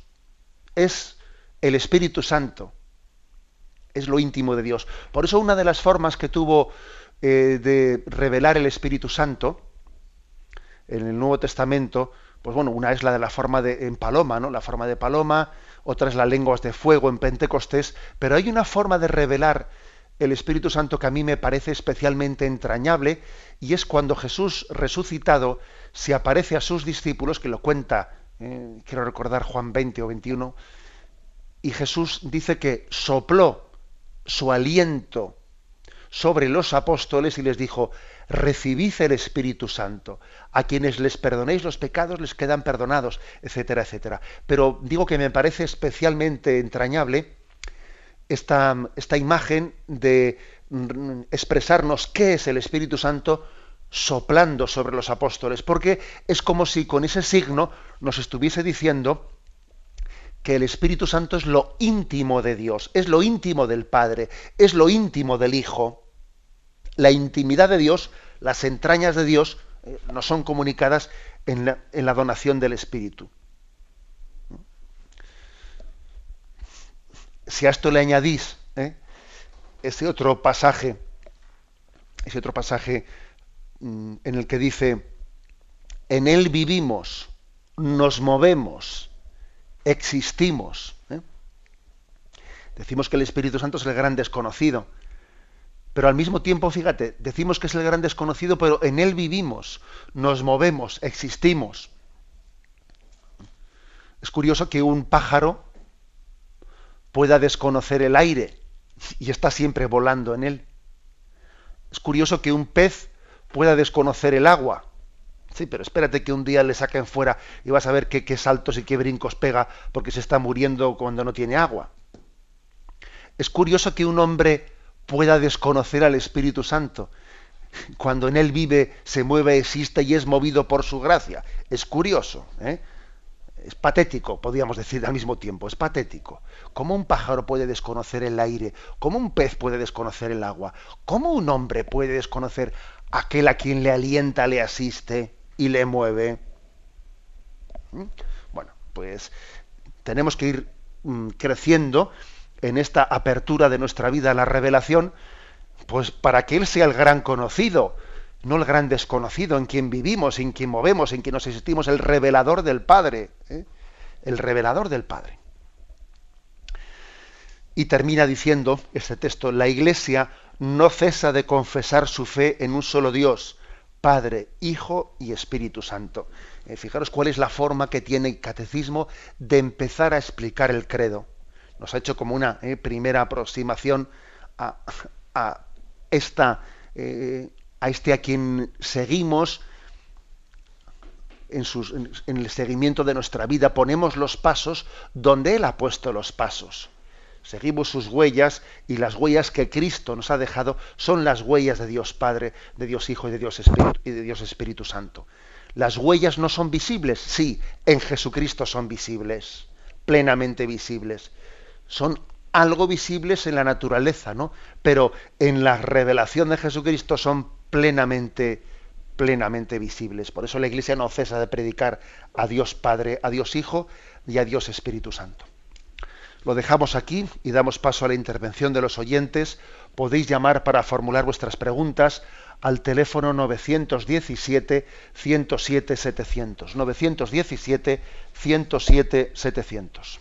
es el Espíritu Santo es lo íntimo de Dios. Por eso una de las formas que tuvo eh, de revelar el Espíritu Santo en el Nuevo Testamento, pues bueno, una es la de la forma de en paloma, ¿no? La forma de paloma, otra es las lenguas de fuego en Pentecostés, pero hay una forma de revelar el Espíritu Santo que a mí me parece especialmente entrañable y es cuando Jesús resucitado se aparece a sus discípulos, que lo cuenta, eh, quiero recordar Juan 20 o 21, y Jesús dice que sopló su aliento sobre los apóstoles y les dijo, recibid el Espíritu Santo. A quienes les perdonéis los pecados les quedan perdonados, etcétera, etcétera. Pero digo que me parece especialmente entrañable esta, esta imagen de mm, expresarnos qué es el Espíritu Santo soplando sobre los apóstoles, porque es como si con ese signo nos estuviese diciendo que el Espíritu Santo es lo íntimo de Dios, es lo íntimo del Padre, es lo íntimo del Hijo. La intimidad de Dios, las entrañas de Dios, eh, nos son comunicadas en la, donación del Espíritu. Si a esto le añadís ¿eh? ese otro pasaje, ese otro pasaje mm, en el que dice, en Él vivimos, nos movemos, existimos. ¿eh? Decimos que el Espíritu Santo es el gran desconocido, pero al mismo tiempo, fíjate, decimos que es el gran desconocido, pero en Él vivimos, nos movemos, existimos. Es curioso que un pájaro pueda desconocer el aire y está siempre volando en él. Es curioso que un pez pueda desconocer el agua Sí, pero espérate que un día le saquen fuera y vas a ver qué, saltos y qué brincos pega porque se está muriendo cuando no tiene agua. Es curioso que un hombre pueda desconocer al Espíritu Santo. Cuando en él vive, se mueve, existe y es movido por su gracia. Es curioso. ¿eh? Es patético, podríamos decir al mismo tiempo. Es patético. ¿Cómo un pájaro puede desconocer el aire? ¿Cómo un pez puede desconocer el agua? ¿Cómo un hombre puede desconocer aquel a quien le alienta, le asiste? y le mueve. ¿Mm? Bueno, pues tenemos que ir mm, creciendo en esta apertura de nuestra vida a la revelación, pues para que Él sea el gran conocido, no el gran desconocido, en quien vivimos, en quien movemos, en quien nos existimos, el revelador del Padre, ¿eh? el revelador del Padre. Y termina diciendo este texto, la Iglesia no cesa de confesar su fe en un solo Dios, Padre, Hijo y Espíritu Santo. Eh, fijaros cuál es la forma que tiene el catecismo de empezar a explicar el credo. Nos ha hecho como una eh, primera aproximación a, a esta eh, a este a quien seguimos en, en, el seguimiento de nuestra vida, ponemos los pasos donde Él ha puesto los pasos. Seguimos sus huellas y las huellas que Cristo nos ha dejado son las huellas de Dios Padre, de Dios Hijo de Dios Espíritu, y de Dios Espíritu Santo. Las huellas no son visibles, sí, en Jesucristo son visibles, plenamente visibles. Son algo visibles en la naturaleza, ¿no? Pero en la revelación de Jesucristo son plenamente plenamente visibles. Por eso la Iglesia no cesa de predicar a Dios Padre, a Dios Hijo y a Dios Espíritu Santo. Lo dejamos aquí y damos paso a la intervención de los oyentes. Podéis llamar para formular vuestras preguntas al teléfono 917 107 700. 917 107 700.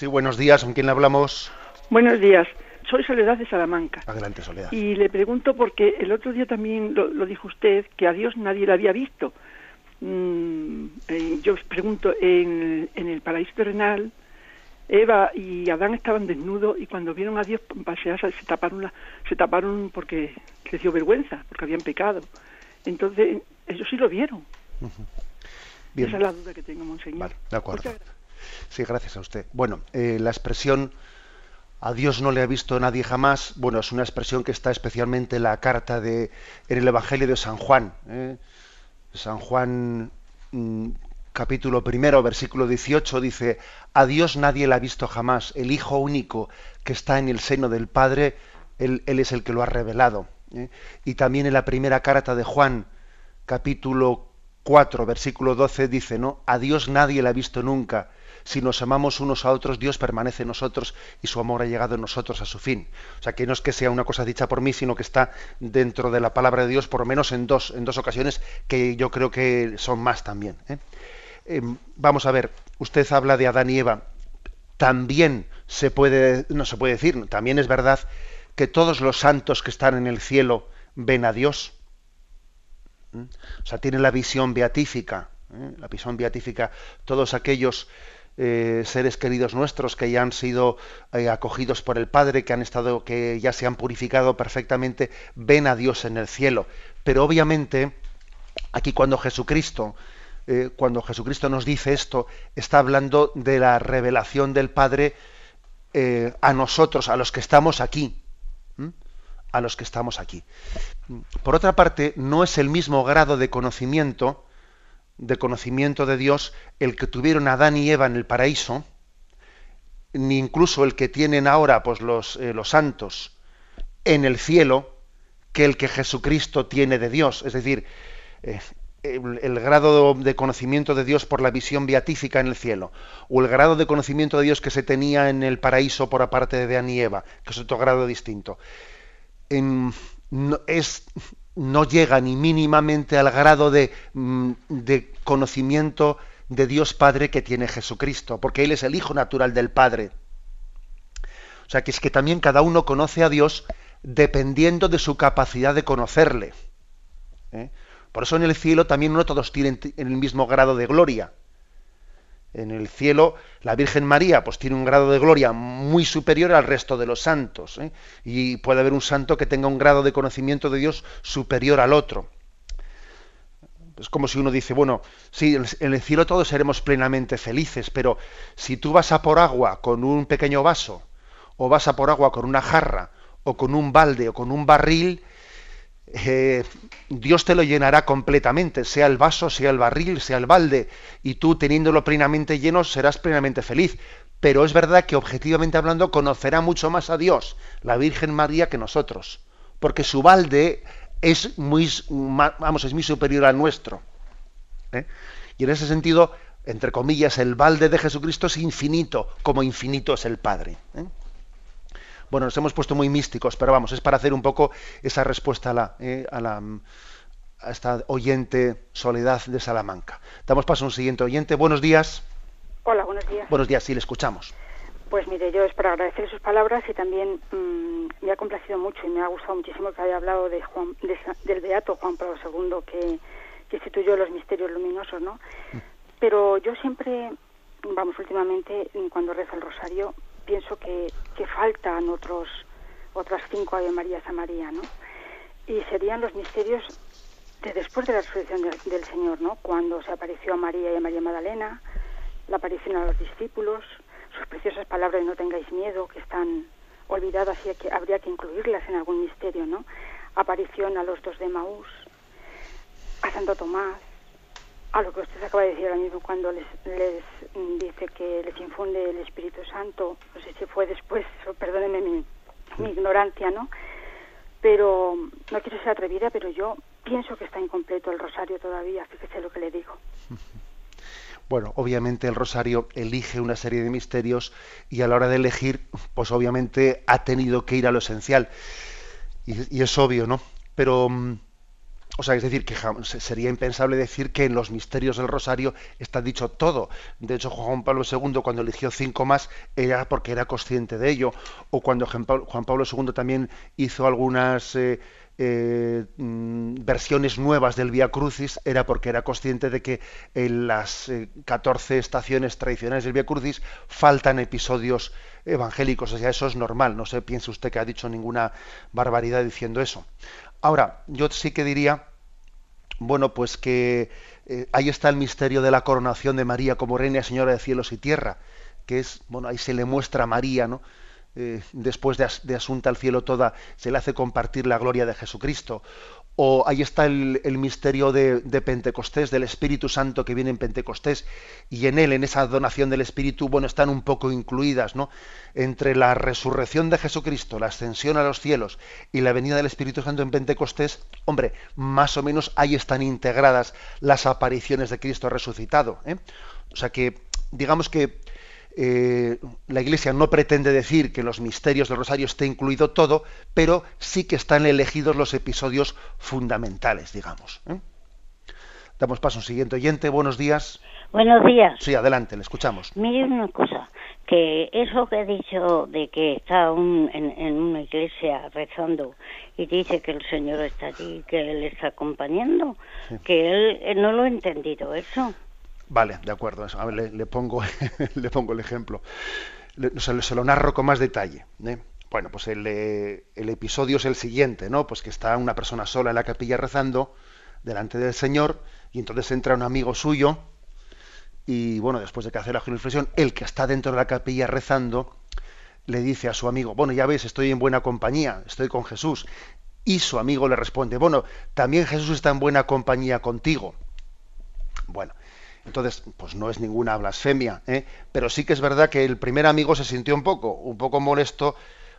Sí, buenos días. ¿Con quién le hablamos? Buenos días. Soy Soledad de Salamanca. Adelante, Soledad. Y le pregunto porque el otro día también lo, dijo usted, que a Dios nadie le había visto. Mm, eh, yo os pregunto, en, el paraíso terrenal, Eva y Adán estaban desnudos y cuando vieron a Dios pasearse se taparon, se taparon porque les dio vergüenza, porque habían pecado. Entonces, ellos sí lo vieron. Esa es la duda que tengo, Monseñor. Vale, de acuerdo. Sí, gracias a usted. Bueno, eh, la expresión a Dios no le ha visto nadie jamás, bueno, es una expresión que está especialmente en la carta de, en el Evangelio de San Juan. ¿eh? San Juan mm, capítulo primero, versículo 18 dice, a Dios nadie le ha visto jamás, el Hijo único que está en el seno del Padre, Él, es el que lo ha revelado. ¿eh? Y también en la primera carta de Juan, capítulo 4, versículo 12, dice, ¿no? A Dios nadie le ha visto nunca si nos amamos unos a otros, Dios permanece en nosotros y su amor ha llegado en nosotros a su fin. O sea, que no es que sea una cosa dicha por mí, sino que está dentro de la palabra de Dios, por lo menos en dos, en dos ocasiones, que yo creo que son más también. ¿eh? Em, vamos a ver, usted habla de Adán y Eva. También se puede, no se puede decir, también es verdad que todos los santos que están en el cielo ven a Dios. ¿Mm? O sea, tienen la visión beatífica. ¿eh? La visión beatífica, todos aquellos eh, seres queridos nuestros que ya han sido eh, acogidos por el Padre, que han estado, que ya se han purificado perfectamente, ven a Dios en el cielo. Pero obviamente, aquí cuando Jesucristo, eh, cuando Jesucristo nos dice esto, está hablando de la revelación del Padre a nosotros, a los que estamos aquí. A los que estamos aquí. Por otra parte, no es el mismo grado de conocimiento de conocimiento de Dios el que tuvieron Adán y Eva en el paraíso, ni incluso el que tienen ahora pues, los, eh, los santos en el cielo, que el que Jesucristo tiene de Dios. Es decir, eh, el, grado de conocimiento de Dios por la visión beatífica en el cielo, o el grado de conocimiento de Dios que se tenía en el paraíso por aparte de Adán y Eva, que es otro grado distinto. es, no llega ni mínimamente al grado mm, de, conocimiento de Dios Padre que tiene Jesucristo, porque Él es el Hijo natural del Padre. O sea que es que también cada uno conoce a Dios dependiendo de su capacidad de conocerle. ¿eh? Por eso en el cielo también no todos tienen el mismo grado de gloria. En el cielo, la Virgen María pues tiene un grado de gloria muy superior al resto de los santos. ¿eh? Y puede haber un santo que tenga un grado de conocimiento de Dios superior al otro. Es como si uno dice, bueno, sí, en el cielo todos seremos plenamente felices, pero si tú vas a por agua con un pequeño vaso, o vas a por agua con una jarra, o con un balde, o con un barril, eh, Dios te lo llenará completamente, sea el vaso, sea el barril, sea el balde, y tú teniéndolo plenamente lleno serás plenamente feliz. Pero es verdad que objetivamente hablando conocerá mucho más a Dios, la Virgen María, que nosotros, porque su balde es muy, vamos, es muy superior al nuestro. ¿eh? Y en ese sentido, entre comillas, el balde de Jesucristo es infinito, como infinito es el Padre. ¿eh? Bueno, nos hemos puesto muy místicos, pero vamos, es para hacer un poco esa respuesta a la, ¿eh? a la a esta oyente Soledad de Salamanca. Damos paso a un siguiente oyente. Buenos días. Hola, buenos días. Buenos días, sí, le escuchamos. Pues mire, yo es para agradecer sus palabras y también mmm, me ha complacido mucho y me ha gustado muchísimo que haya hablado de Juan, de, del Beato Juan Pablo II que, que instituyó los misterios luminosos, ¿no? Pero yo siempre, vamos, últimamente, cuando rezo el rosario, pienso que, que faltan otros, otras cinco Ave Marías a María, ¿no? Y serían los misterios de después de la resurrección del, del Señor, ¿no? Cuando se apareció a María y a María Magdalena, la aparición a los discípulos, sus preciosas palabras no tengáis miedo, que están olvidadas y que habría que incluirlas en algún misterio, ¿no? Aparición a los dos de Maús, a Santo Tomás, a lo que usted acaba de decir ahora mismo cuando les, les dice que les infunde el Espíritu Santo, no sé si fue después, perdóneme mi, mi ignorancia, ¿no? Pero no quiero ser atrevida, pero yo pienso que está incompleto el rosario todavía, fíjese lo que le digo. Bueno, obviamente el rosario elige una serie de misterios y a la hora de elegir, pues obviamente ha tenido que ir a lo esencial. Y, y es obvio, ¿no? Pero, o sea, es decir, que sería impensable decir que en los misterios del rosario está dicho todo. De hecho, Juan Pablo II, cuando eligió cinco más, era porque era consciente de ello. O cuando Juan Pablo II también hizo algunas... Eh, eh, versiones nuevas del Via Crucis era porque era consciente de que en las eh, 14 estaciones tradicionales del Via Crucis faltan episodios evangélicos, o sea, eso es normal, no se piense usted que ha dicho ninguna barbaridad diciendo eso. Ahora, yo sí que diría, bueno, pues que eh, ahí está el misterio de la coronación de María como reina señora de cielos y tierra, que es, bueno, ahí se le muestra a María, ¿no? Eh, después de, de, Asunta al cielo toda, se le hace compartir la gloria de Jesucristo. O ahí está el, misterio de, de, Pentecostés, del Espíritu Santo que viene en Pentecostés, y en él, en esa donación del Espíritu, bueno, están un poco incluidas, ¿no? Entre la resurrección de Jesucristo, la ascensión a los cielos y la venida del Espíritu Santo en Pentecostés, hombre, más o menos ahí están integradas las apariciones de Cristo resucitado. ¿eh? O sea que, digamos que eh, la Iglesia no pretende decir que los misterios del Rosario esté incluido todo, pero sí que están elegidos los episodios fundamentales, digamos. ¿eh? Damos paso a un siguiente oyente. Buenos días. Buenos días. Sí, adelante, le escuchamos. Mire una cosa, que eso que ha dicho de que está un, en, en, una iglesia rezando y dice que el Señor está allí, que Él está acompañando, sí. que él, él no lo ha entendido eso. Vale, de acuerdo. A ver, le, pongo, le pongo el ejemplo. Se, lo narro con más detalle. ¿eh? Bueno, pues el, el, episodio es el siguiente, ¿no? Pues que está una persona sola en la capilla rezando delante del Señor y entonces entra un amigo suyo y bueno, después de que hace la reflexión, el que está dentro de la capilla rezando le dice a su amigo, bueno, ya ves, estoy en buena compañía, estoy con Jesús. Y su amigo le responde, bueno, también Jesús está en buena compañía contigo. Bueno, entonces, pues no es ninguna blasfemia, ¿eh? pero sí que es verdad que el primer amigo se sintió un poco, un poco molesto,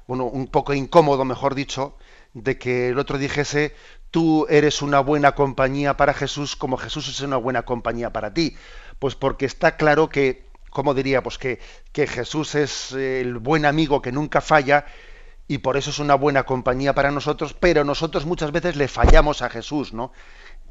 bueno, un poco incómodo, mejor dicho, de que el otro dijese, tú eres una buena compañía para Jesús como Jesús es una buena compañía para ti. Pues porque está claro que, ¿cómo diría? Pues que, que Jesús es el buen amigo que nunca falla y por eso es una buena compañía para nosotros, pero nosotros muchas veces le fallamos a Jesús, ¿no?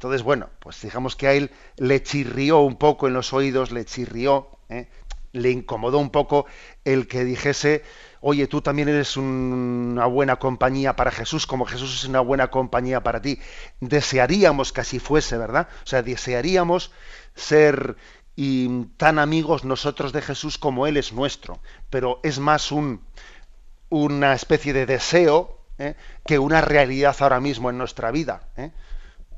Entonces, bueno, pues digamos que a él le chirrió un poco en los oídos, le chirrió, ¿eh? le incomodó un poco el que dijese, oye, tú también eres un, una buena compañía para Jesús, como Jesús es una buena compañía para ti. Desearíamos que así fuese, ¿verdad? O sea, desearíamos ser y tan amigos nosotros de Jesús como Él es nuestro, pero es más un, una especie de deseo ¿eh? que una realidad ahora mismo en nuestra vida. ¿eh?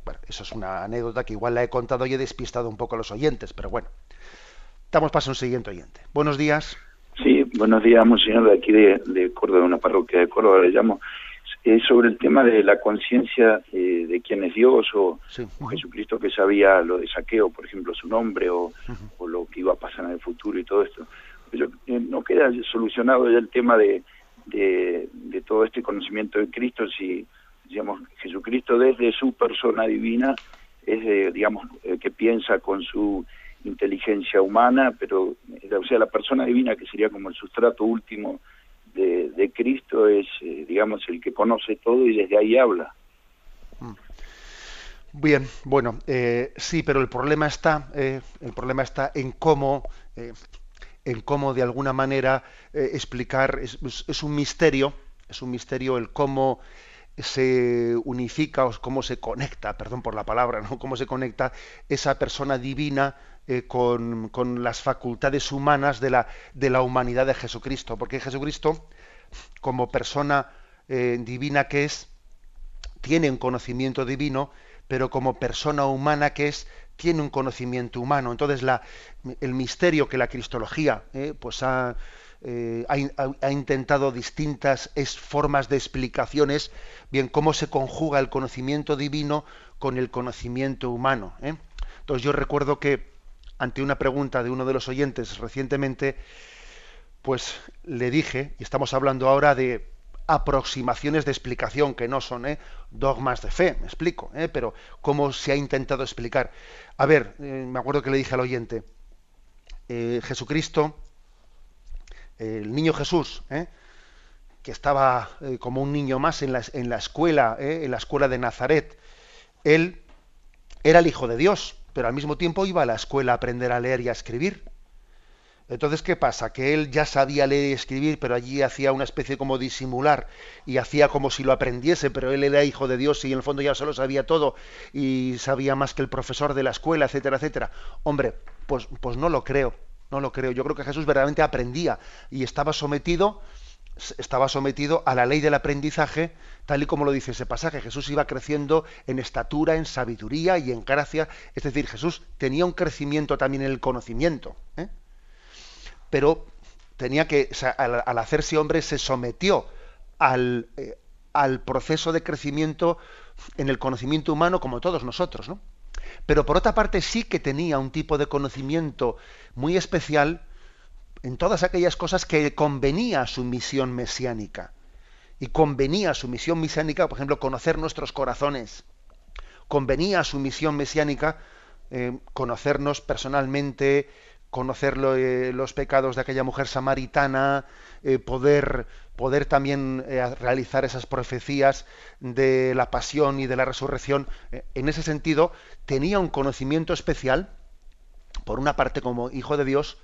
Bueno, eso es una anécdota que igual la he contado y he despistado un poco a los oyentes, pero bueno. Damos paso a un siguiente oyente. Buenos días. Sí, buenos días, monseñor, de aquí de, de Córdoba, una parroquia de Córdoba, le llamo. Es sobre el tema de la conciencia eh, de quién es Dios o, Jesucristo que sabía lo de saqueo, por ejemplo, su nombre o, lo que iba a pasar en el futuro y todo esto. Pero eh, no queda solucionado ya el tema de, de, todo este conocimiento de Cristo si, digamos, Jesucristo desde su persona divina es, digamos, que piensa con su inteligencia humana, pero, o sea, la persona divina que sería como el sustrato último de, Cristo es, eh, digamos, el que conoce todo y desde ahí habla. Mm. Bien, bueno, eh, sí, pero el problema está, eh, el problema está en cómo, en cómo de alguna manera explicar, es, un misterio, es un misterio el cómo se unifica o cómo se conecta, perdón por la palabra, ¿no? cómo se conecta esa persona divina eh, con, las facultades humanas de la, de la humanidad de Jesucristo, porque Jesucristo, como persona eh, divina que es, tiene un conocimiento divino, pero como persona humana que es, tiene un conocimiento humano. Entonces, la, el misterio que la cristología eh, pues ha, ha, intentado distintas formas de explicaciones, bien, cómo se conjuga el conocimiento divino con el conocimiento humano. Entonces, yo recuerdo que ante una pregunta de uno de los oyentes recientemente, pues le dije, y estamos hablando ahora de aproximaciones de explicación que no son ¿eh? dogmas de fe, me explico, ¿eh? pero cómo se ha intentado explicar. A ver, eh, me acuerdo que le dije al oyente, Jesucristo, el niño Jesús, que estaba como un niño más en la, en la escuela, en la escuela de Nazaret, él era el Hijo de Dios, pero al mismo tiempo iba a la escuela a aprender a leer y a escribir. Entonces, ¿qué pasa? Que él ya sabía leer y escribir, pero allí hacía una especie como disimular y hacía como si lo aprendiese, pero él era hijo de Dios y en el fondo ya solo sabía todo y sabía más que el profesor de la escuela, etcétera, etcétera. Hombre, pues, pues no lo creo, no lo creo. Yo creo que Jesús verdaderamente aprendía y estaba sometido estaba sometido a la ley del aprendizaje, tal y como lo dice ese pasaje. Jesús iba creciendo en estatura, en sabiduría y en gracia. Es decir, Jesús tenía un crecimiento también en el conocimiento. ¿eh? Pero tenía que, al, hacerse hombre, se sometió al, eh, al, proceso de crecimiento en el conocimiento humano como todos nosotros. ¿no? Pero por otra parte sí que tenía un tipo de conocimiento muy especial en todas aquellas cosas que convenía a su misión mesiánica. Y convenía a su misión mesiánica, por ejemplo, conocer nuestros corazones. Convenía a su misión mesiánica eh, conocernos personalmente, conocer eh, los pecados de aquella mujer samaritana, eh, poder, poder también realizar esas profecías de la pasión y de la resurrección. en ese sentido, tenía un conocimiento especial, por una parte como hijo de Dios,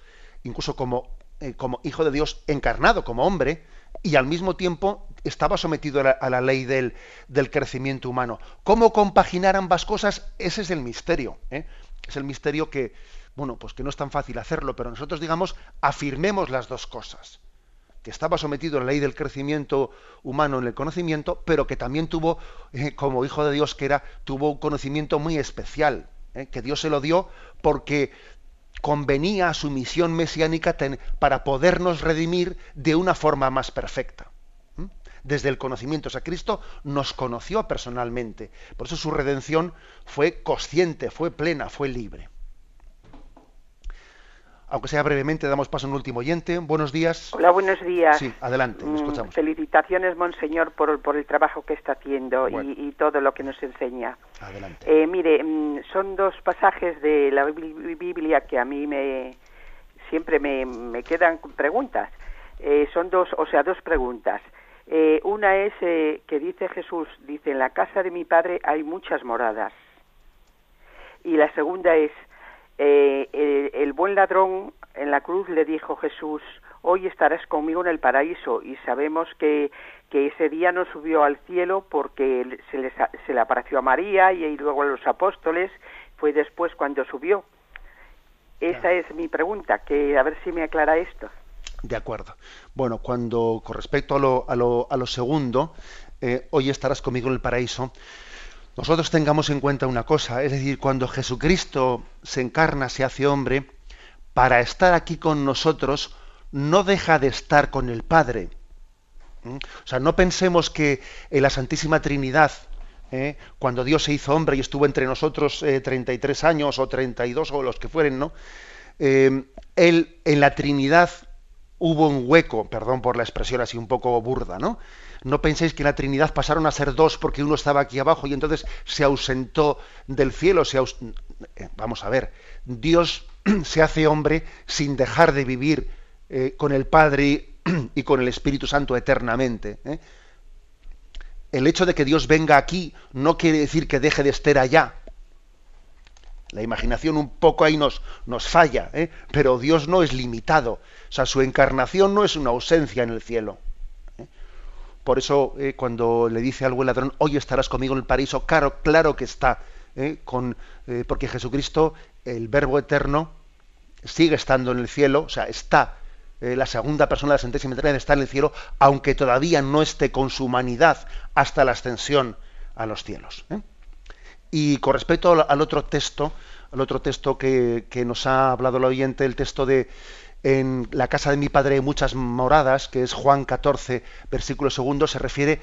incluso como, eh, hijo de Dios encarnado, como hombre, y al mismo tiempo estaba sometido a la, ley del, del, crecimiento humano. ¿Cómo compaginar ambas cosas? Ese es el misterio. ¿eh? Es el misterio que, bueno, pues que no es tan fácil hacerlo, pero nosotros, digamos, afirmemos las dos cosas. Que estaba sometido a la ley del crecimiento humano en el conocimiento, pero que también tuvo, eh, como hijo de Dios que era, tuvo un conocimiento muy especial, que Dios se lo dio porque convenía a su misión mesiánica para podernos redimir de una forma más perfecta. Desde el conocimiento, o sea, Cristo nos conoció personalmente, por eso su redención fue consciente, fue plena, fue libre aunque sea brevemente, damos paso a un último oyente. Buenos días. Hola, buenos días. Sí, adelante, mm, escuchamos. felicitaciones, Monseñor, por, por el trabajo que está haciendo y, todo lo que nos enseña. Adelante. Eh, mire, mm, son dos pasajes de la Biblia que a mí me siempre me, me quedan preguntas. Eh, son dos, o sea, dos preguntas. Eh, una es que dice Jesús, dice, en la casa de mi padre hay muchas moradas. Y la segunda es, eh, el, buen ladrón en la cruz le dijo Jesús, hoy estarás conmigo en el paraíso y sabemos que, que ese día no subió al cielo porque se, se le apareció a María y, luego a los apóstoles, fue después cuando subió. Esa es mi pregunta, que a ver si me aclara esto. De acuerdo. Bueno, cuando con respecto a lo, a lo, a lo segundo, eh, hoy estarás conmigo en el paraíso, nosotros tengamos en cuenta una cosa, es decir, cuando Jesucristo se encarna, se hace hombre, para estar aquí con nosotros, no deja de estar con el Padre. ¿Mm? O sea, no pensemos que en la Santísima Trinidad, ¿eh? cuando Dios se hizo hombre y estuvo entre nosotros 33 eh, años o 32 o los que fueren, ¿no? él en la Trinidad hubo un hueco, perdón por la expresión así un poco burda, ¿no? No penséis que en la Trinidad pasaron a ser dos porque uno estaba aquí abajo y entonces se ausentó del cielo. Eh, Vamos a ver, Dios se hace hombre sin dejar de vivir eh, con el Padre y con el Espíritu Santo eternamente. ¿eh? El hecho de que Dios venga aquí no quiere decir que deje de estar allá. La imaginación un poco ahí nos, nos falla, pero Dios no es limitado. O sea, su encarnación no es una ausencia en el cielo. ¿Eh? Por eso, eh, cuando le dice al buen ladrón, hoy estarás conmigo en el paraíso, claro, claro que está, ¿eh? con, porque Jesucristo, el Verbo eterno, sigue estando en el cielo, o sea, está, la segunda persona de la sentencia Trinidad está en el cielo, aunque todavía no esté con su humanidad hasta la ascensión a los cielos. Y con respecto al, otro texto, al otro texto que, que nos ha hablado el oyente, el texto de en la casa de mi padre hay muchas moradas, que es Juan 14, versículo segundo, se refiere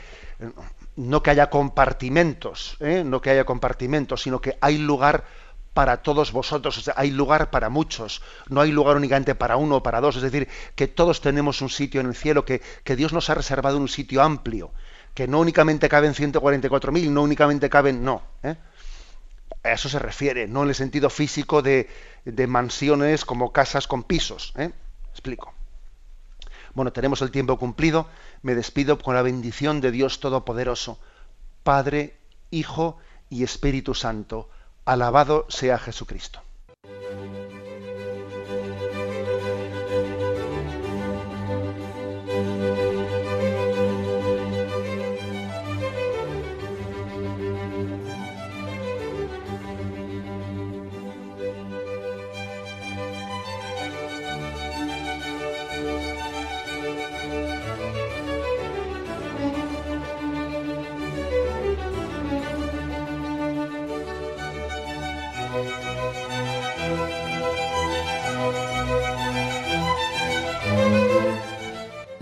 no que haya compartimentos, ¿eh? no que haya compartimentos, sino que hay lugar para todos vosotros, o sea, hay lugar para muchos, no hay lugar únicamente para uno o para dos, es decir, que todos tenemos un sitio en el cielo, que, que Dios nos ha reservado un sitio amplio, que no únicamente caben 144.000, no únicamente caben, no. ¿eh? A eso se refiere, no en el sentido físico de, mansiones como casas con pisos. ¿eh? Explico. Bueno, tenemos el tiempo cumplido. Me despido con la bendición de Dios Todopoderoso, Padre, Hijo y Espíritu Santo. Alabado sea Jesucristo.